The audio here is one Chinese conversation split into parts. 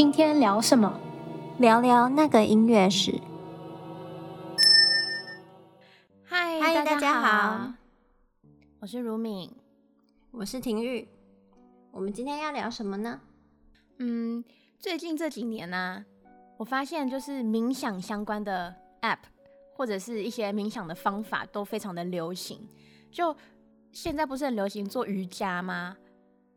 今天聊什么？聊聊那个音乐史。嗨，嗨，大家好，我是如敏，我是婷玉。我们今天要聊什么呢？嗯，最近这几年呢、啊，我发现就是冥想相关的 App 或者是一些冥想的方法都非常的流行。就现在不是很流行做瑜伽吗？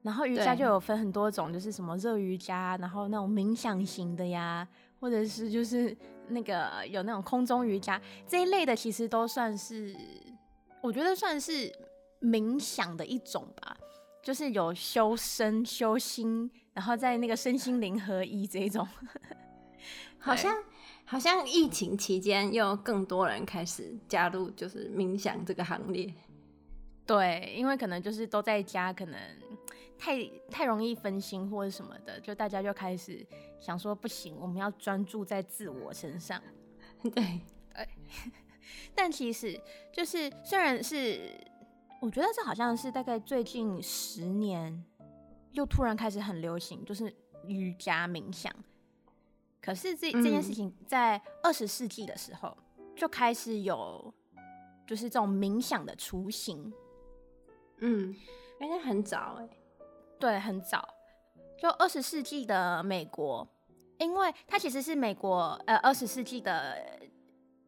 然后瑜伽就有分很多种，就是什么热瑜伽，然后那种冥想型的呀，或者是就是那个有那种空中瑜伽这一类的，其实都算是，我觉得算是冥想的一种吧，就是有修身修心，然后在那个身心灵合一这一种。好像好像疫情期间又更多人开始加入，就是冥想这个行列。对，因为可能就是都在家，可能。太太容易分心或者什么的，就大家就开始想说不行，我们要专注在自我身上。对对，但其实就是虽然是，我觉得这好像是大概最近十年又突然开始很流行，就是瑜伽冥想。可是这这件事情在二十世纪的时候就开始有，就是这种冥想的雏形。嗯，因为很早哎、欸。对，很早，就二十世纪的美国，因为它其实是美国呃二十世纪的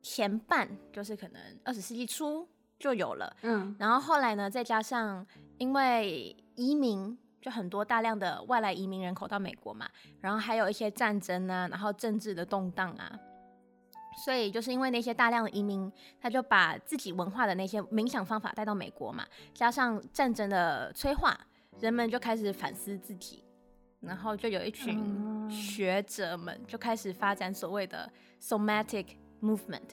前半，就是可能二十世纪初就有了，嗯，然后后来呢，再加上因为移民，就很多大量的外来移民人口到美国嘛，然后还有一些战争啊，然后政治的动荡啊，所以就是因为那些大量的移民，他就把自己文化的那些冥想方法带到美国嘛，加上战争的催化。人们就开始反思自己，然后就有一群学者们就开始发展所谓的 somatic movement。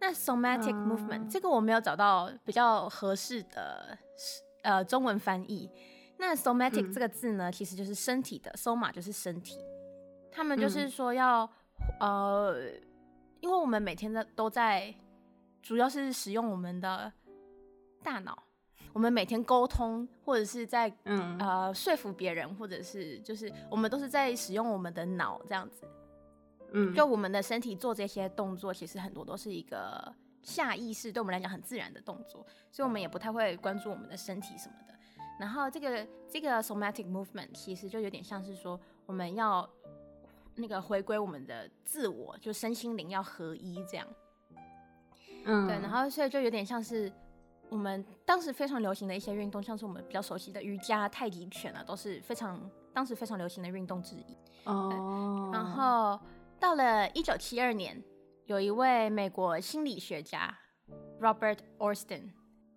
那 somatic movement 这个我没有找到比较合适的呃中文翻译。那 somatic 这个字呢，其实就是身体的，soma 就是身体。他们就是说要呃，因为我们每天的都在，主要是使用我们的大脑。我们每天沟通，或者是在嗯呃说服别人，或者是就是我们都是在使用我们的脑这样子，嗯，就我们的身体做这些动作，其实很多都是一个下意识，对我们来讲很自然的动作，所以我们也不太会关注我们的身体什么的。然后这个这个 somatic movement 其实就有点像是说，我们要那个回归我们的自我，就身心灵要合一这样，嗯，对，然后所以就有点像是。我们当时非常流行的一些运动，像是我们比较熟悉的瑜伽、太极拳啊，都是非常当时非常流行的运动之一。哦。然后到了一九七二年，有一位美国心理学家 Robert Ornstein，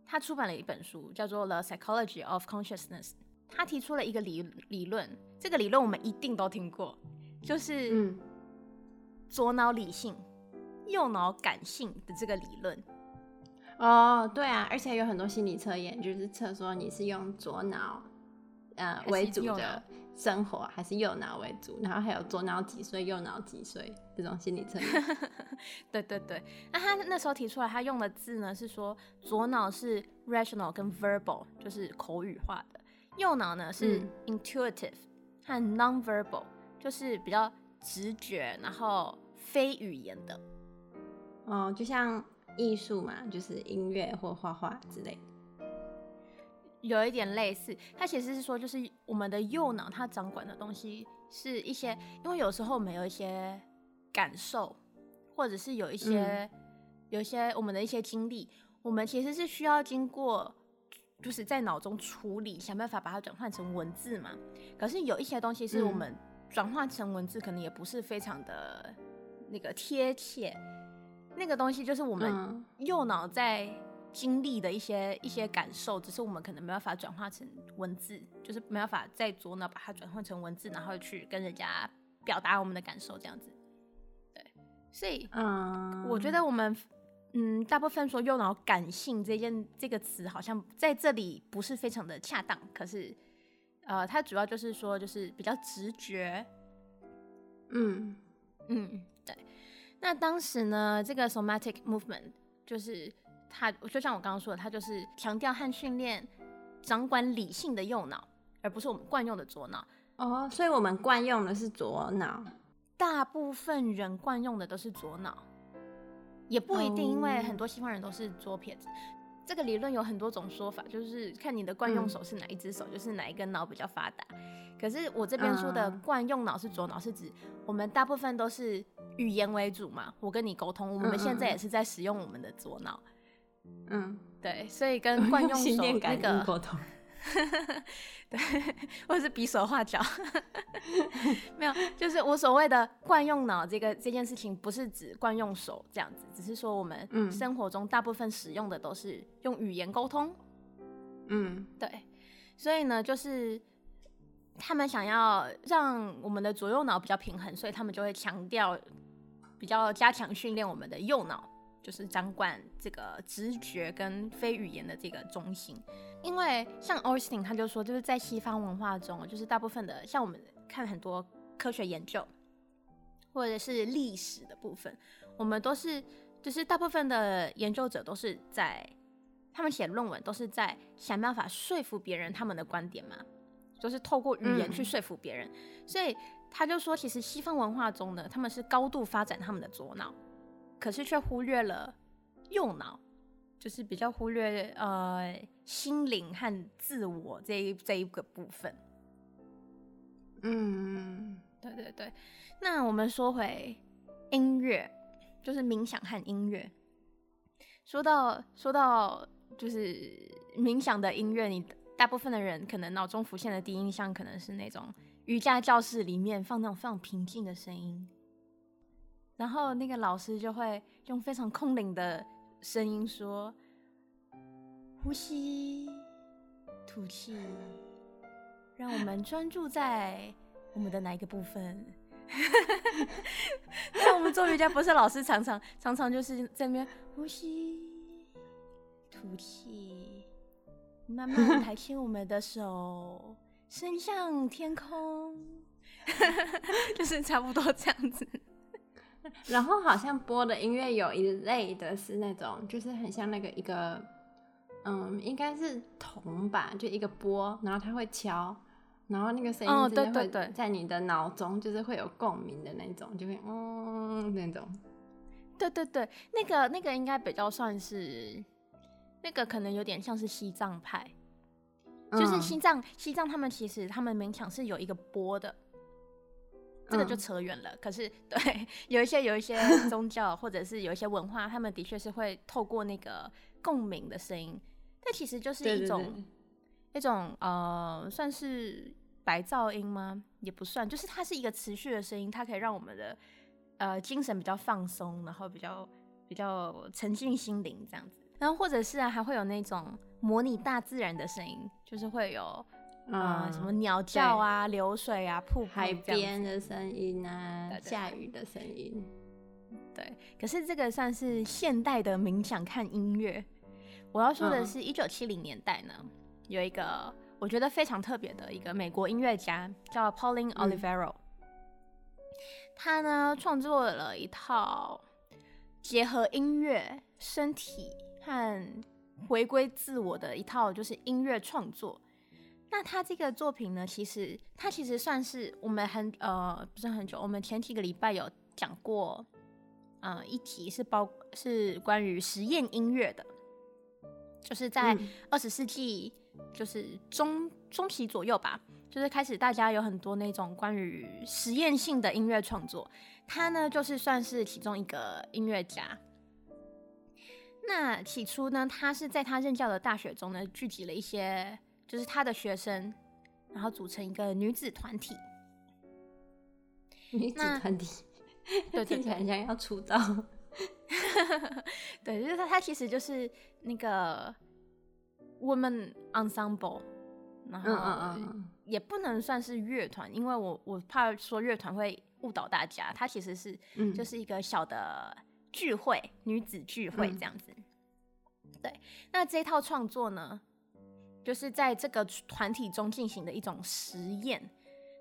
他出版了一本书，叫做《The Psychology of Consciousness》。他提出了一个理理论，这个理论我们一定都听过，就是左脑理性、右脑感性的这个理论。哦，对啊，而且有很多心理测验，就是测说你是用左脑呃为主的生活，还是右脑为主，然后还有左脑几岁，右脑几岁这种心理测验。对对对，那他那时候提出来，他用的字呢是说左脑是 rational 跟 verbal，就是口语化的；右脑呢是 intuitive 和 non-verbal，就是比较直觉，然后非语言的。哦，就像。艺术嘛，就是音乐或画画之类的，有一点类似。它其实是说，就是我们的右脑，它掌管的东西是一些，因为有时候我们有一些感受，或者是有一些、嗯、有一些我们的一些经历，我们其实是需要经过，就是在脑中处理，想办法把它转换成文字嘛。可是有一些东西是我们转换成文字，可能也不是非常的那个贴切。那个东西就是我们右脑在经历的一些一些感受，只是我们可能没办法转化成文字，就是没办法在左脑把它转换成文字，然后去跟人家表达我们的感受，这样子。对，所以，嗯，我觉得我们，嗯，大部分说右脑感性这件这个词，好像在这里不是非常的恰当。可是，呃，它主要就是说，就是比较直觉。嗯嗯。那当时呢，这个 somatic movement 就是它，就像我刚刚说的，它就是强调和训练掌管理性的右脑，而不是我们惯用的左脑。哦，所以我们惯用的是左脑，大部分人惯用的都是左脑，也不一定，因为很多西方人都是左撇子。这个理论有很多种说法，就是看你的惯用手是哪一只手，嗯、就是哪一根脑比较发达。可是我这边说的惯用脑是左脑，是指我们大部分都是语言为主嘛。我跟你沟通，我们现在也是在使用我们的左脑。嗯，对，所以跟 惯用手那个沟通。对，或者是比手画脚，没有，就是我所谓的惯用脑这个这件事情，不是指惯用手这样子，只是说我们生活中大部分使用的都是用语言沟通。嗯，对，所以呢，就是他们想要让我们的左右脑比较平衡，所以他们就会强调比较加强训练我们的右脑，就是掌管这个直觉跟非语言的这个中心。因为像 Austin 他就说，就是在西方文化中，就是大部分的像我们看很多科学研究，或者是历史的部分，我们都是就是大部分的研究者都是在他们写论文都是在想办法说服别人他们的观点嘛，就是透过语言去说服别人。嗯。所以他就说，其实西方文化中呢，他们是高度发展他们的左脑，可是却忽略了右脑。就是比较忽略呃心灵和自我这一这一个部分，嗯，对对对。那我们说回音乐，就是冥想和音乐。说到说到就是冥想的音乐，你大部分的人可能脑中浮现的第一印象可能是那种瑜伽教室里面放那种非常平静的声音，然后那个老师就会用非常空灵的。声音说：“呼吸，吐气，让我们专注在我们的哪一个部分？” 那我们做瑜伽不是老师常常常常就是在那边呼吸、吐气，慢慢抬起我们的手，伸向天空，就是差不多这样子。然后好像播的音乐有一类的是那种，就是很像那个一个，嗯，应该是铜吧，就一个波，然后它会敲，然后那个声音直接会在你的脑中就是会有共鸣的那种，就会嗯那种。对对对，那个那个应该比较算是，那个可能有点像是西藏派，就是西藏西藏他们其实他们勉强是有一个波的。这个就扯远了，嗯、可是对，有一些有一些 宗教或者是有一些文化，他们的确是会透过那个共鸣的声音，但其实就是一种一种呃，算是白噪音吗？也不算，就是它是一个持续的声音，它可以让我们的呃精神比较放松，然后比较比较沉浸心灵这样子，然后或者是啊，还会有那种模拟大自然的声音，就是会有。嗯，嗯，什么鸟叫啊，流水啊，瀑布，海边的声音啊，下雨的声音。对，可是这个算是现代的冥想看音乐。我要说的是，一九七零年代呢，嗯、有一个我觉得非常特别的一个美国音乐家叫 Pauline Olivero，、嗯、他呢创作了一套结合音乐、身体和回归自我的一套，就是音乐创作。那他这个作品呢，其实他其实算是我们很呃不是很久，我们前几个礼拜有讲过，呃一题是包是关于实验音乐的，就是在二十世纪就是中中期左右吧，就是开始大家有很多那种关于实验性的音乐创作，他呢就是算是其中一个音乐家。那起初呢，他是在他任教的大学中呢聚集了一些。就是他的学生，然后组成一个女子团体。女子团体，对，听起来很像要出道。对，就是他，他其实就是那个 woman ensemble，然后也不能算是乐团，因为我我怕说乐团会误导大家。他其实是就是一个小的聚会，嗯、女子聚会这样子。对，那这套创作呢？就是在这个团体中进行的一种实验，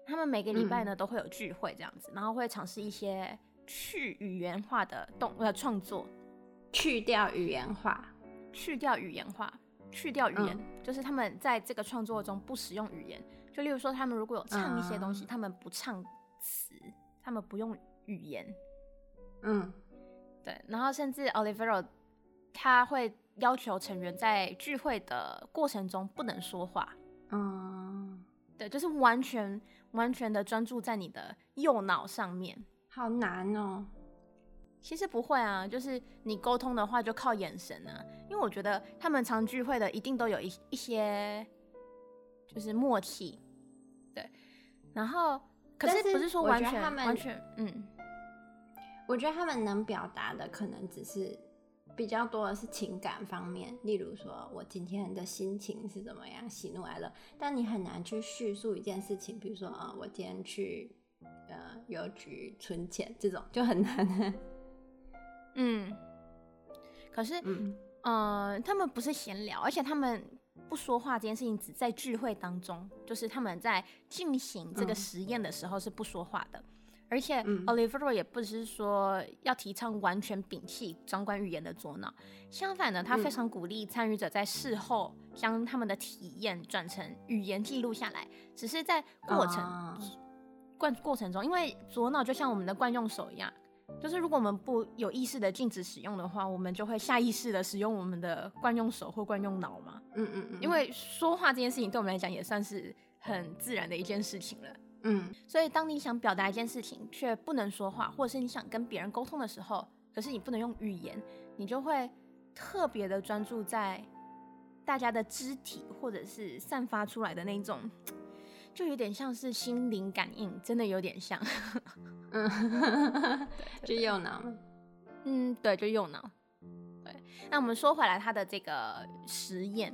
他们每个礼拜呢都会有聚会这样子，然后会尝试一些去语言化的动呃创作，去掉语言化，去掉语言化，去掉语言，嗯、就是他们在这个创作中不使用语言，就例如说，他们如果有唱一些东西，嗯、他们不唱词，他们不用语言。嗯，对。然后甚至 Olivero 他会要求成员在聚会的过程中不能说话。嗯，对，就是完全完全的专注在你的右脑上面。好难哦。其实不会啊，就是你沟通的话就靠眼神啊，因为我觉得他们常聚会的一定都有一一些就是默契，对。然后可是不是说完全完全嗯，我觉得他们能表达的可能只是比较多的是情感方面，例如说我今天的心情是怎么样，喜怒哀乐，但你很难去叙述一件事情，比如说啊、呃，我今天去呃邮局存钱这种就很难。嗯，可是，嗯，呃，他们不是闲聊，而且他们不说话这件事情只在聚会当中，就是他们在进行这个实验的时候是不说话的。嗯、而且、嗯、Olivero 也不是说要提倡完全摒弃掌管语言的左脑，相反呢，他非常鼓励参与者在事后将他们的体验转成语言记录下来，只是在过程过、哦、过程中，因为左脑就像我们的惯用手一样。就是如果我们不有意识的禁止使用的话，我们就会下意识的使用我们的惯用手或惯用脑嘛。嗯嗯嗯。因为说话这件事情对我们来讲也算是很自然的一件事情了。嗯。所以当你想表达一件事情却不能说话，或者是你想跟别人沟通的时候，可是你不能用语言，你就会特别的专注在大家的肢体或者是散发出来的那种。就有点像是心灵感应，真的有点像。嗯，就右脑。嗯，对，就右脑。对，那我们说回来，他的这个实验，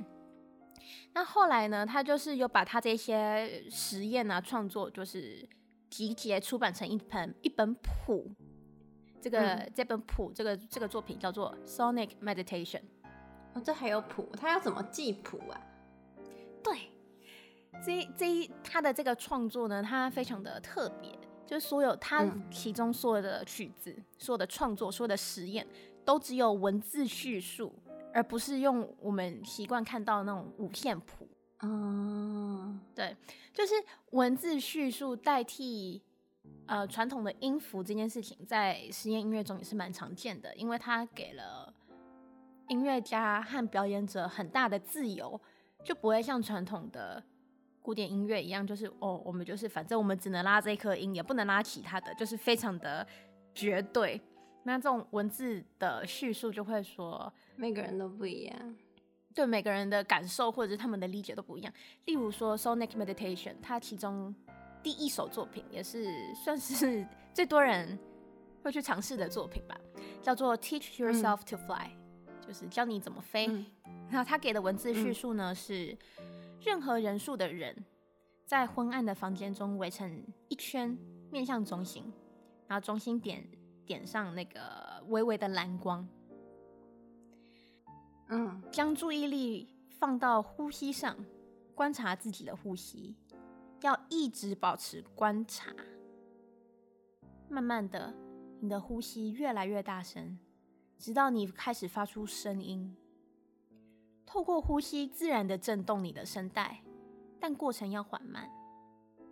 那后来呢，他就是有把他这些实验啊创作，就是集结出版成一本一本谱。这个、嗯、这本谱，这个这个作品叫做《Sonic Meditation》。哦，这还有谱？他要怎么记谱啊？对。这这一他的这个创作呢，他非常的特别，就是所有他其中所有的曲子、嗯、所有的创作、所有的实验，都只有文字叙述，而不是用我们习惯看到的那种五线谱。嗯，对，就是文字叙述代替呃传统的音符这件事情，在实验音乐中也是蛮常见的，因为它给了音乐家和表演者很大的自由，就不会像传统的。古典音乐一样，就是哦，我们就是反正我们只能拉这一颗音，也不能拉其他的，就是非常的绝对。那这种文字的叙述就会说，每个人都不一样，对每个人的感受或者是他们的理解都不一样。例如说《Sonic Meditation》，它其中第一首作品也是算是最多人会去尝试的作品吧，叫做《Teach Yourself to Fly》，嗯，就是教你怎么飞。嗯，然后他给的文字叙述呢，嗯，是。任何人数的人在昏暗的房间中围成一圈，面向中心，然后中心点点上那个微微的蓝光。嗯，将注意力放到呼吸上，观察自己的呼吸，要一直保持观察。慢慢的，你的呼吸越来越大声，直到你开始发出声音。透过呼吸，自然的震动你的声带，但过程要缓慢，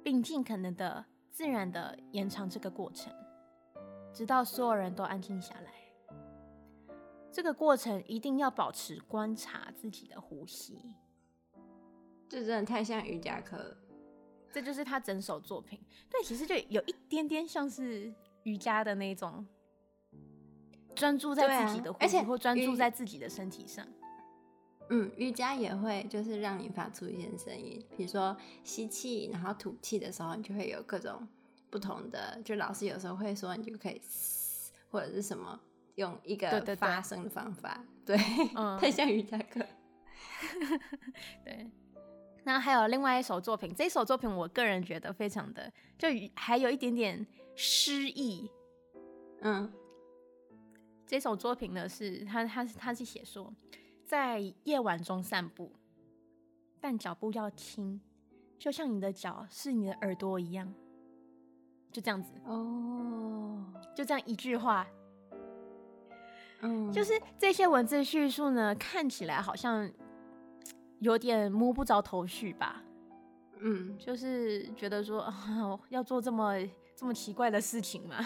并尽可能的自然的延长这个过程，直到所有人都安静下来。这个过程一定要保持观察自己的呼吸。这真的太像瑜伽课了，这就是他整首作品。对，其实就有一点点像是瑜伽的那种，专注在自己的呼吸，或专注在自己的身体上。嗯，瑜伽也会就是让你发出一些声音，比如说吸气，然后吐气的时候，你就会有各种不同的。就老师有时候会说，你就可以嘶，或者是什么，用一个发声的方法。对，对，对，嗯，太像瑜伽课。对。那还有另外一首作品，这首作品我个人觉得非常的，就还有一点点诗意。嗯，这首作品呢是他他他是写说。在夜晚中散步，但脚步要轻，就像你的脚是你的耳朵一样，就这样子哦，oh. 就这样一句话，嗯，就是这些文字叙述呢，看起来好像有点摸不着头绪吧，嗯，就是觉得说、啊、要做这么这么奇怪的事情嘛。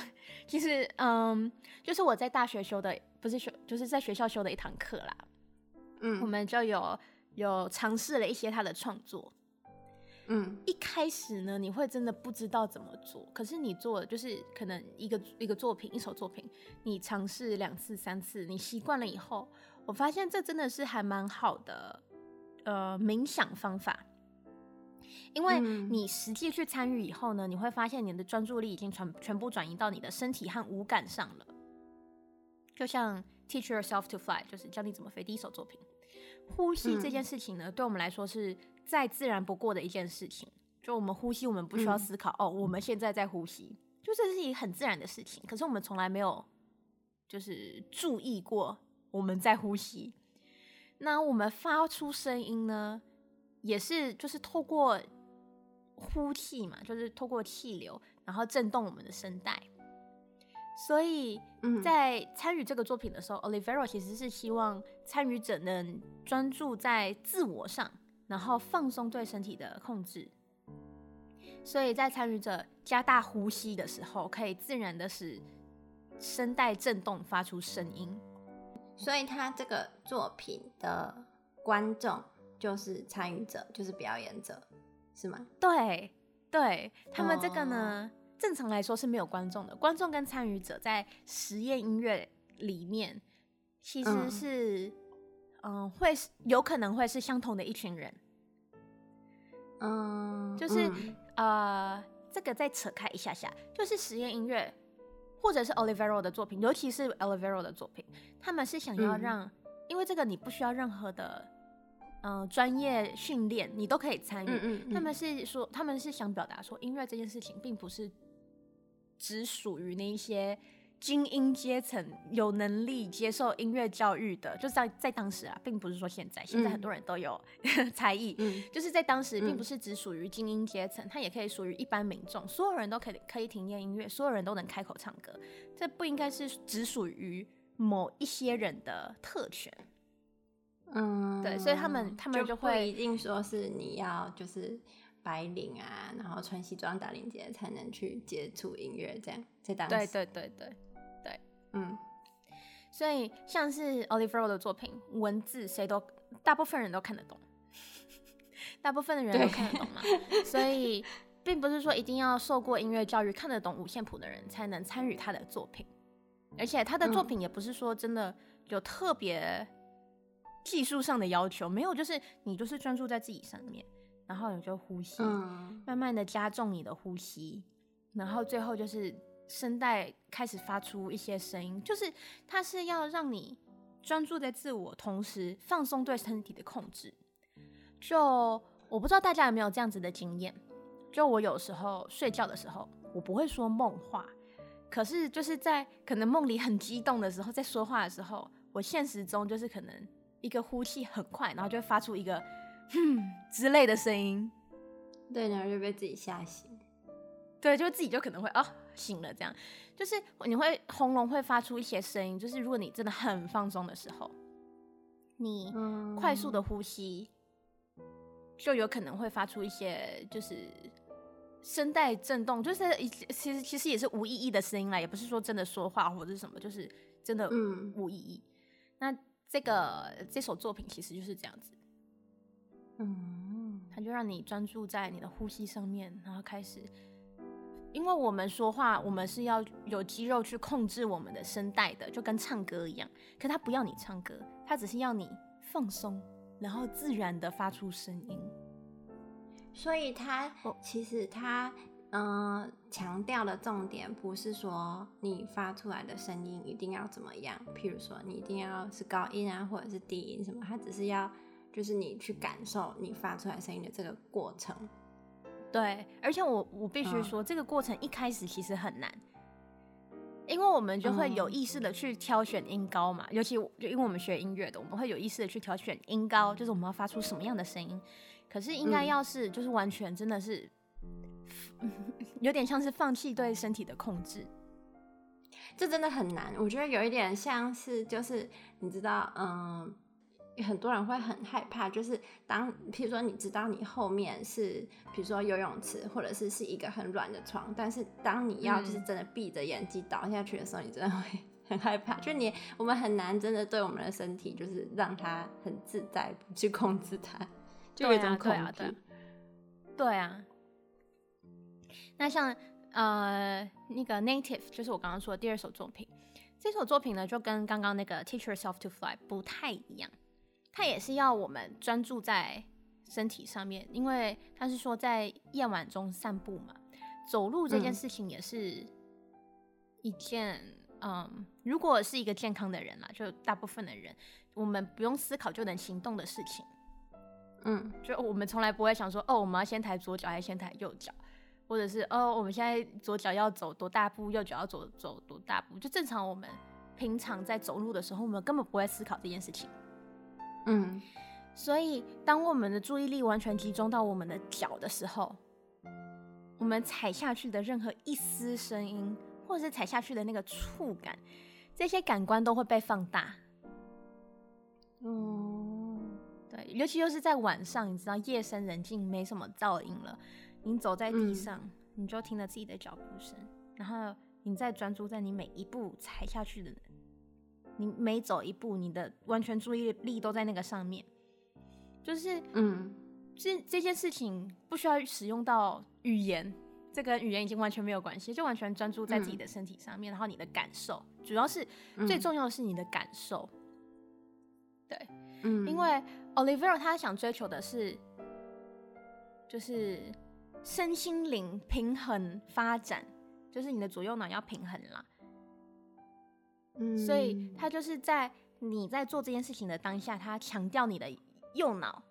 其 实，嗯，就是我在大学修的，不是修，就是在学校修的一堂课啦。嗯，我们就有有尝试了一些他的创作。嗯，一开始呢，你会真的不知道怎么做。可是你做，就是可能一个一个作品，一首作品，你尝试两次、三次，你习惯了以后，我发现这真的是还蛮好的，呃，冥想方法。因为你实际去参与以后呢，你会发现你的专注力已经全全部转移到你的身体和五感上了。就像 Teach Yourself to Fly，就是教你怎么飞。第一首作品，呼吸这件事情呢，对我们来说是再自然不过的一件事情。就我们呼吸，我们不需要思考哦，我们现在在呼吸，就这是一个很自然的事情。可是我们从来没有就是注意过我们在呼吸。那我们发出声音呢，也是就是透过。呼气嘛，就是透过气流，然后震动我们的声带。所以，在参与这个作品的时候，嗯，Olivero 其实是希望参与者能专注在自我上，然后放松对身体的控制。所以在参与者加大呼吸的时候，可以自然的使声带震动，发出声音。所以，他这个作品的观众就是参与者，就是表演者。是吗？对，对他们这个呢，oh. 正常来说是没有观众的。观众跟参与者在实验音乐里面，其实是，嗯，嗯，会是有可能会是相同的一群人。嗯，就是、嗯、呃，这个再扯开一下下，就是实验音乐，或者是 Olivero 的作品，尤其是 Olivero 的作品，他们是想要让，嗯、因为这个你不需要任何的。嗯，专业训练你都可以参与。嗯嗯嗯。他们是说，他们是想表达说，音乐这件事情并不是只属于那一些精英阶层有能力接受音乐教育的。就在在当时啊，并不是说现在，现在很多人都有 才艺。嗯。就是在当时，并不是只属于精英阶层，它也可以属于一般民众，所有人都可以可以听见音乐，所有人都能开口唱歌。这不应该是只属于某一些人的特权。嗯，对，所以他们他们就会就一定说是你要就是白领啊，然后穿西装打领结才能去接触音乐这样，在当时对对对对对，嗯，所以像是 Olivero 的作品，文字谁都大部分人都看得懂，大部分的人都看得懂嘛，所以并不是说一定要受过音乐教育看得懂五线谱的人才能参与他的作品，而且他的作品也不是说真的有特别。技术上的要求没有，就是你就是专注在自己上面，然后你就呼吸，嗯、慢慢的加重你的呼吸，然后最后就是声带开始发出一些声音，就是它是要让你专注在自我，同时放松对身体的控制。就我不知道大家有没有这样子的经验，就我有时候睡觉的时候，我不会说梦话，可是就是在可能梦里很激动的时候，在说话的时候，我现实中就是可能。一个呼气很快，然后就会发出一个“哼”之类的声音，对，然后就被自己吓醒。对，就自己就可能会哦醒了，这样就是你会喉咙会发出一些声音，就是如果你真的很放松的时候，你快速的呼吸，嗯、就有可能会发出一些就是声带震动，就是其实其实也是无意义的声音啦，也不是说真的说话或者是什么，就是真的无意义。嗯、那。这个这首作品其实就是这样子，嗯，它就让你专注在你的呼吸上面，然后开始，因为我们说话，我们是要有肌肉去控制我们的声带的，就跟唱歌一样。可他不要你唱歌，他只是要你放松，然后自然的发出声音。所以他其实他。嗯，强调的重点不是说你发出来的声音一定要怎么样，譬如说你一定要是高音啊，或者是低音什么，他只是要就是你去感受你发出来声音的这个过程。对，而且我我必须说，嗯、这个过程一开始其实很难，因为我们就会有意识的去挑选音高嘛，嗯、尤其就因为我们学音乐的，我们会有意识的去挑选音高，就是我们要发出什么样的声音。可是应该要是就是完全真的是。有点像是放弃对身体的控制，这真的很难。我觉得有一点像是，就是你知道，嗯，很多人会很害怕，就是当，譬如说你知道你后面是，比如说游泳池，或者是是一个很软的床，但是当你要就是真的闭着眼睛倒下去的时候，嗯、你真的会很害怕。就你我们很难真的对我们的身体，就是让它很自在不去控制它，就有一种恐惧。对啊。那像呃那个 Native，就是我刚刚说的第二首作品，这首作品呢就跟刚刚那个 Teach Yourself to Fly 不太一样。它也是要我们专注在身体上面，因为他是说在夜晚中散步嘛，走路这件事情也是一件，嗯，嗯，如果是一个健康的人啦，就大部分的人，我们不用思考就能行动的事情，嗯，就我们从来不会想说，哦，我们要先抬左脚还是先抬右脚，或者是哦，我们现在左脚要走多大步，右脚要走走多大步，就正常我们平常在走路的时候，我们根本不会思考这件事情。嗯，所以当我们的注意力完全集中到我们的脚的时候，我们踩下去的任何一丝声音，或者是踩下去的那个触感，这些感官都会被放大。嗯，对，尤其又是在晚上，你知道夜深人静，没什么噪音了，你走在地上，嗯、你就听着自己的脚步声，然后你再专注在你每一步踩下去的。你每走一步，你的完全注意力都在那个上面，就是，嗯，这这件事情不需要使用到语言，这跟语言已经完全没有关系，就完全专注在自己的身体上面，嗯、然后你的感受，主要是、嗯、最重要的是你的感受，对，嗯，因为 Olivero 他想追求的是，就是身心灵平衡发展，就是你的左右脑要平衡啦。所以他就是在你在做这件事情的当下，他强调你的右脑。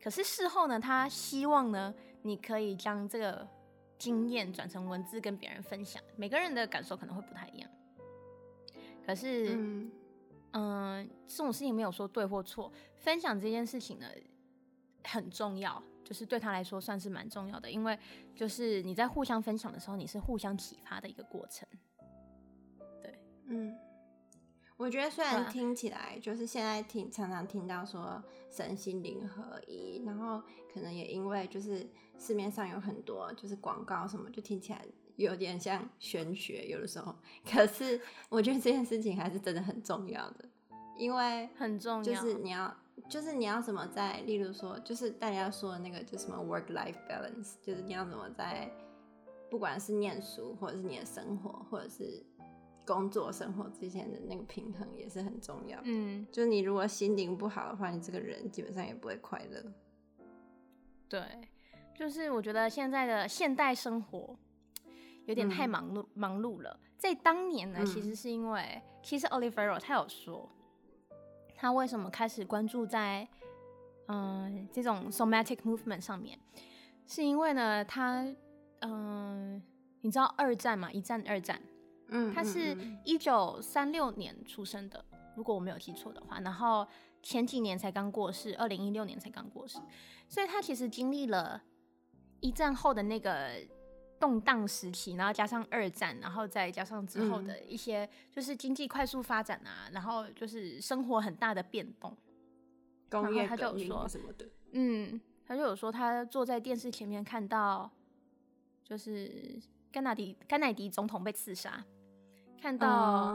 可是事后呢，他希望呢，你可以将这个经验转成文字跟别人分享。每个人的感受可能会不太一样。可是，嗯、呃，这种事情没有说对或错。分享这件事情呢，很重要，就是对他来说算是蛮重要的，因为就是你在互相分享的时候，你是互相启发的一个过程。对，嗯。我觉得虽然听起来就是现在听常常听到说身心灵合一，然后可能也因为就是市面上有很多就是广告什么，就听起来有点像玄学，有的时候。可是我觉得这件事情还是真的很重要的，因为很重要，就是你要就是你要怎么在，例如说就是大家说的那个就什么 work life balance，就是你要怎么在不管是念书或者是你的生活或者是。工作生活之间的那个平衡也是很重要。嗯，就你如果心灵不好的话，你这个人基本上也不会快乐。对，就是我觉得现在的现代生活有点太忙碌、嗯、忙碌了。在当年呢，其实是因为，嗯、其实 Olivero 他有说，他为什么开始关注在嗯、呃、这种 somatic movement 上面，是因为呢，他嗯、呃，你知道二战嘛？一战、二战。嗯，他是一九三六年出生的，如果我没有记错的话。然后前几年才刚过世，二零一六年才刚过世，所以他其实经历了一战后的那个动荡时期，然后加上二战，然后再加上之后的一些就是经济快速发展啊，然后就是生活很大的变动。工业革命什么的，嗯，他就有说他坐在电视前面看到，就是甘乃迪甘乃迪总统被刺杀。看到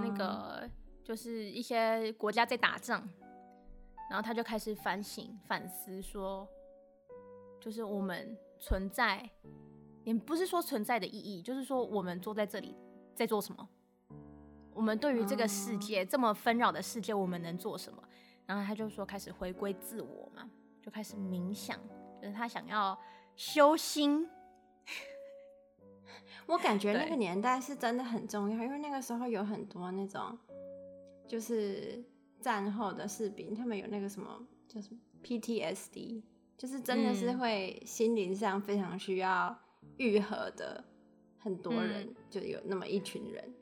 那个就是一些国家在打仗，然后他就开始反省反思，说，就是我们存在，也不是说存在的意义，就是说我们坐在这里在做什么？我们对于这个世界这么纷扰的世界，我们能做什么？然后他就说开始回归自我嘛，就开始冥想，就是他想要修心。我感觉那个年代是真的很重要，因为那个时候有很多那种，就是战后的士兵，他们有那个什么叫什么 PTSD，就是真的是会心灵上非常需要愈合的很多人，嗯、就有那么一群人。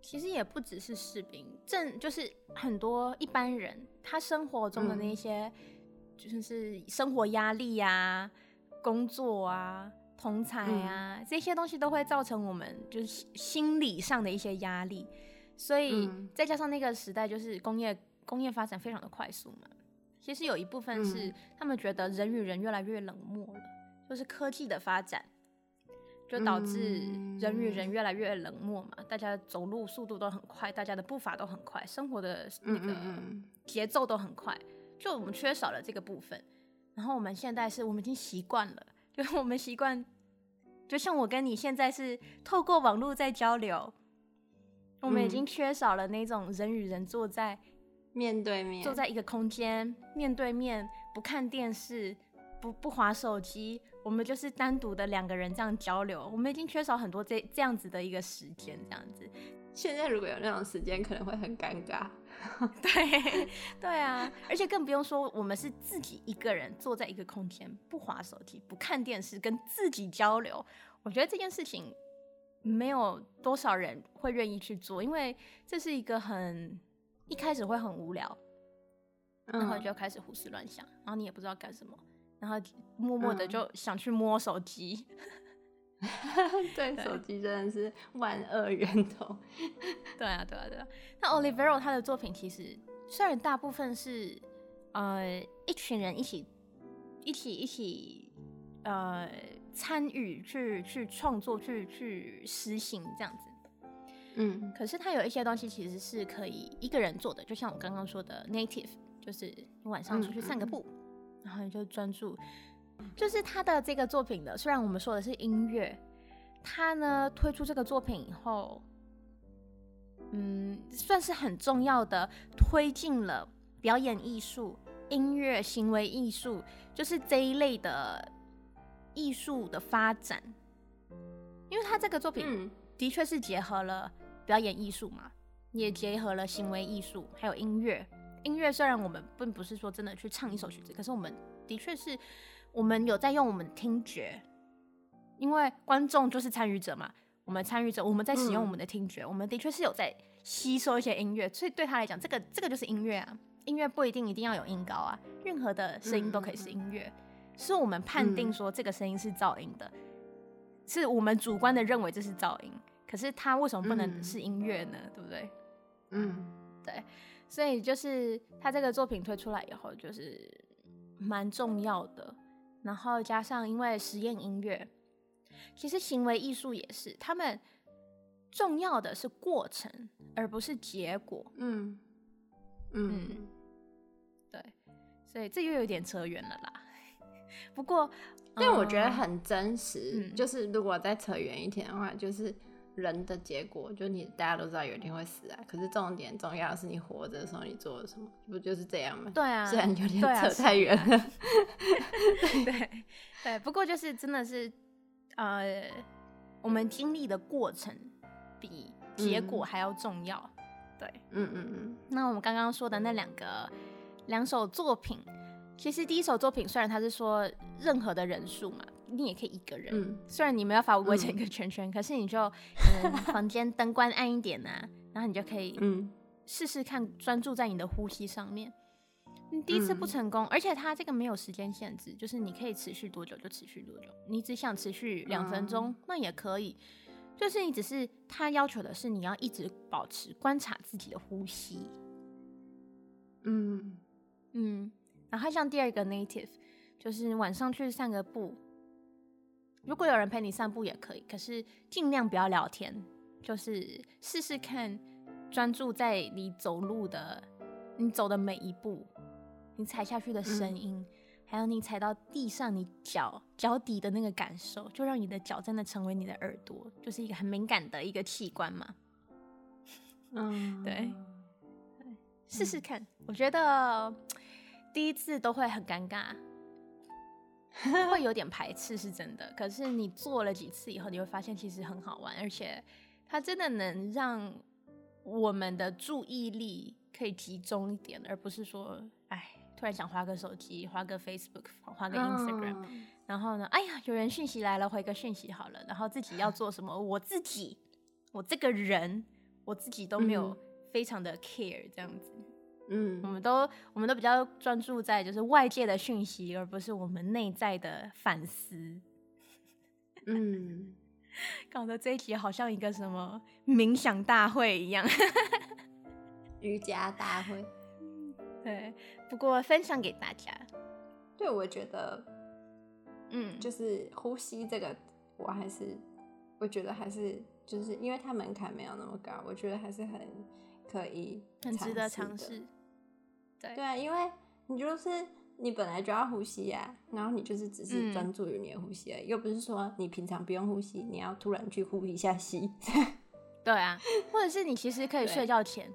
其实也不只是士兵，正就是很多一般人，他生活中的那些，嗯、就是生活压力呀、啊、工作啊。同才啊，嗯、这些东西都会造成我们就是心理上的一些压力，所以、嗯、再加上那个时代就是工业工业发展非常的快速嘛。其实有一部分是他们觉得人与人越来越冷漠了，嗯、就是科技的发展，就导致人与人越来越冷漠嘛。嗯、大家走路速度都很快，大家的步伐都很快，生活的那个节奏都很快，就我们缺少了这个部分。然后我们现在是我们已经习惯了，就 是我们习惯，就像我跟你现在是透过网络在交流，我们已经缺少了那种人与人坐在。面对面坐在一个空间，面对面不看电视，不不划手机，我们就是单独的两个人这样交流。我们已经缺少很多这这样子的一个时间，这样子。现在如果有那种时间，可能会很尴尬。对对啊，而且更不用说我们是自己一个人坐在一个空间，不划手机，不看电视，跟自己交流。我觉得这件事情没有多少人会愿意去做，因为这是一个很。一开始会很无聊，然后就开始胡思乱想，嗯、然后你也不知道干什么，然后默默的就想去摸手机。嗯、对，手机真的是万恶源头。对啊，对啊，对啊。那 Olivero 他的作品其实虽然大部分是呃一群人一起一起一起呃参与去去创作去去实行这样子。嗯，可是他有一些东西其实是可以一个人做的，就像我刚刚说的 native，就是你晚上出去散个步，嗯嗯、然后你就专注。就是他的这个作品的，虽然我们说的是音乐，他呢推出这个作品以后，嗯，算是很重要的推进了表演艺术、音乐、行为艺术，就是这一类的艺术的发展。因为他这个作品的确是结合了。表演艺术嘛，也结合了行为艺术，还有音乐。音乐虽然我们并不是说真的去唱一首曲子，可是我们的确是，我们有在用我们听觉，因为观众就是参与者嘛。我们参与者，我们在使用我们的听觉，嗯、我们的确是有在吸收一些音乐。所以对他来讲，这个这个就是音乐啊。音乐不一定一定要有音高啊，任何的声音都可以是音乐。嗯、是我们判定说这个声音是噪音的，嗯、是我们主观的认为这是噪音。可是它为什么不能是音乐呢？嗯、对不对？嗯，对，所以就是他这个作品推出来以后，就是蛮重要的。然后加上因为实验音乐，其实行为艺术也是，他们重要的是过程，而不是结果。嗯嗯，嗯对，所以这又有点扯远了啦。不过，因为我觉得很真实，嗯、就是如果再扯远一点的话，就是。人的结果，就你大家都知道有一天会死啊。可是重点重要的是你活着的时候你做了什么，不就是这样吗？对啊，虽然有点扯太远了。啊、对对，不过就是真的是，呃，我们经历的过程比结果还要重要。嗯、对，嗯嗯嗯。那我们刚刚说的那两个两首作品，其实第一首作品虽然他是说任何的人数嘛。你也可以一个人，嗯、虽然你没有法围成一个圈圈，嗯、可是你就嗯房间灯关暗一点啊，然后你就可以嗯试试看专注在你的呼吸上面。你第一次不成功，嗯、而且它这个没有时间限制，就是你可以持续多久就持续多久。你只想持续两分钟，嗯、那也可以。就是你只是他要求的是你要一直保持观察自己的呼吸。嗯嗯，然后像第二个 native，就是晚上去散个步。如果有人陪你散步也可以，可是尽量不要聊天，就是试试看，专注在你走路的，你走的每一步，你踩下去的声音，嗯、还有你踩到地上你脚脚底的那个感受，就让你的脚真的成为你的耳朵，就是一个很敏感的一个器官嘛。嗯，对，试试看，嗯、我觉得第一次都会很尴尬。会有点排斥是真的，可是你做了几次以后，你会发现其实很好玩，而且它真的能让我们的注意力可以集中一点，而不是说，哎，突然想花个手机，花个 Facebook，花个 Instagram，、oh. 然后呢，哎呀，有人讯息来了，回个讯息好了，然后自己要做什么，我自己，我这个人，我自己都没有非常的 care 这样子。嗯，我们都我们都比较专注在就是外界的讯息，而不是我们内在的反思。嗯，搞得这一集好像一个什么冥想大会一样，瑜伽大会。对，不过分享给大家。对，我觉得，嗯，就是呼吸这个，我还是我觉得还是就是因为它门槛没有那么高，我觉得还是很可以，很值得尝试。对对啊，因为你就是你本来就要呼吸呀、啊，然后你就是只是专注于你的呼吸而已，嗯、又不是说你平常不用呼吸，你要突然去呼一下吸。对啊，或者是你其实可以睡觉前，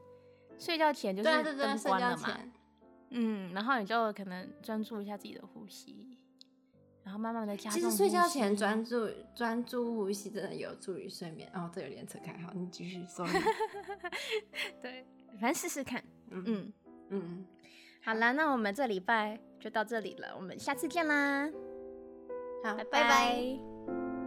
睡觉前就是灯关了嘛，嗯，然后你就可能专注一下自己的呼吸，然后慢慢的加。其实睡觉前专注专注呼吸真的有助于睡眠。哦，这有点扯开，好，你继续说。对，反正试试看。嗯嗯嗯，好啦，那我们这礼拜就到这里了，我们下次见啦。好，拜拜。拜拜。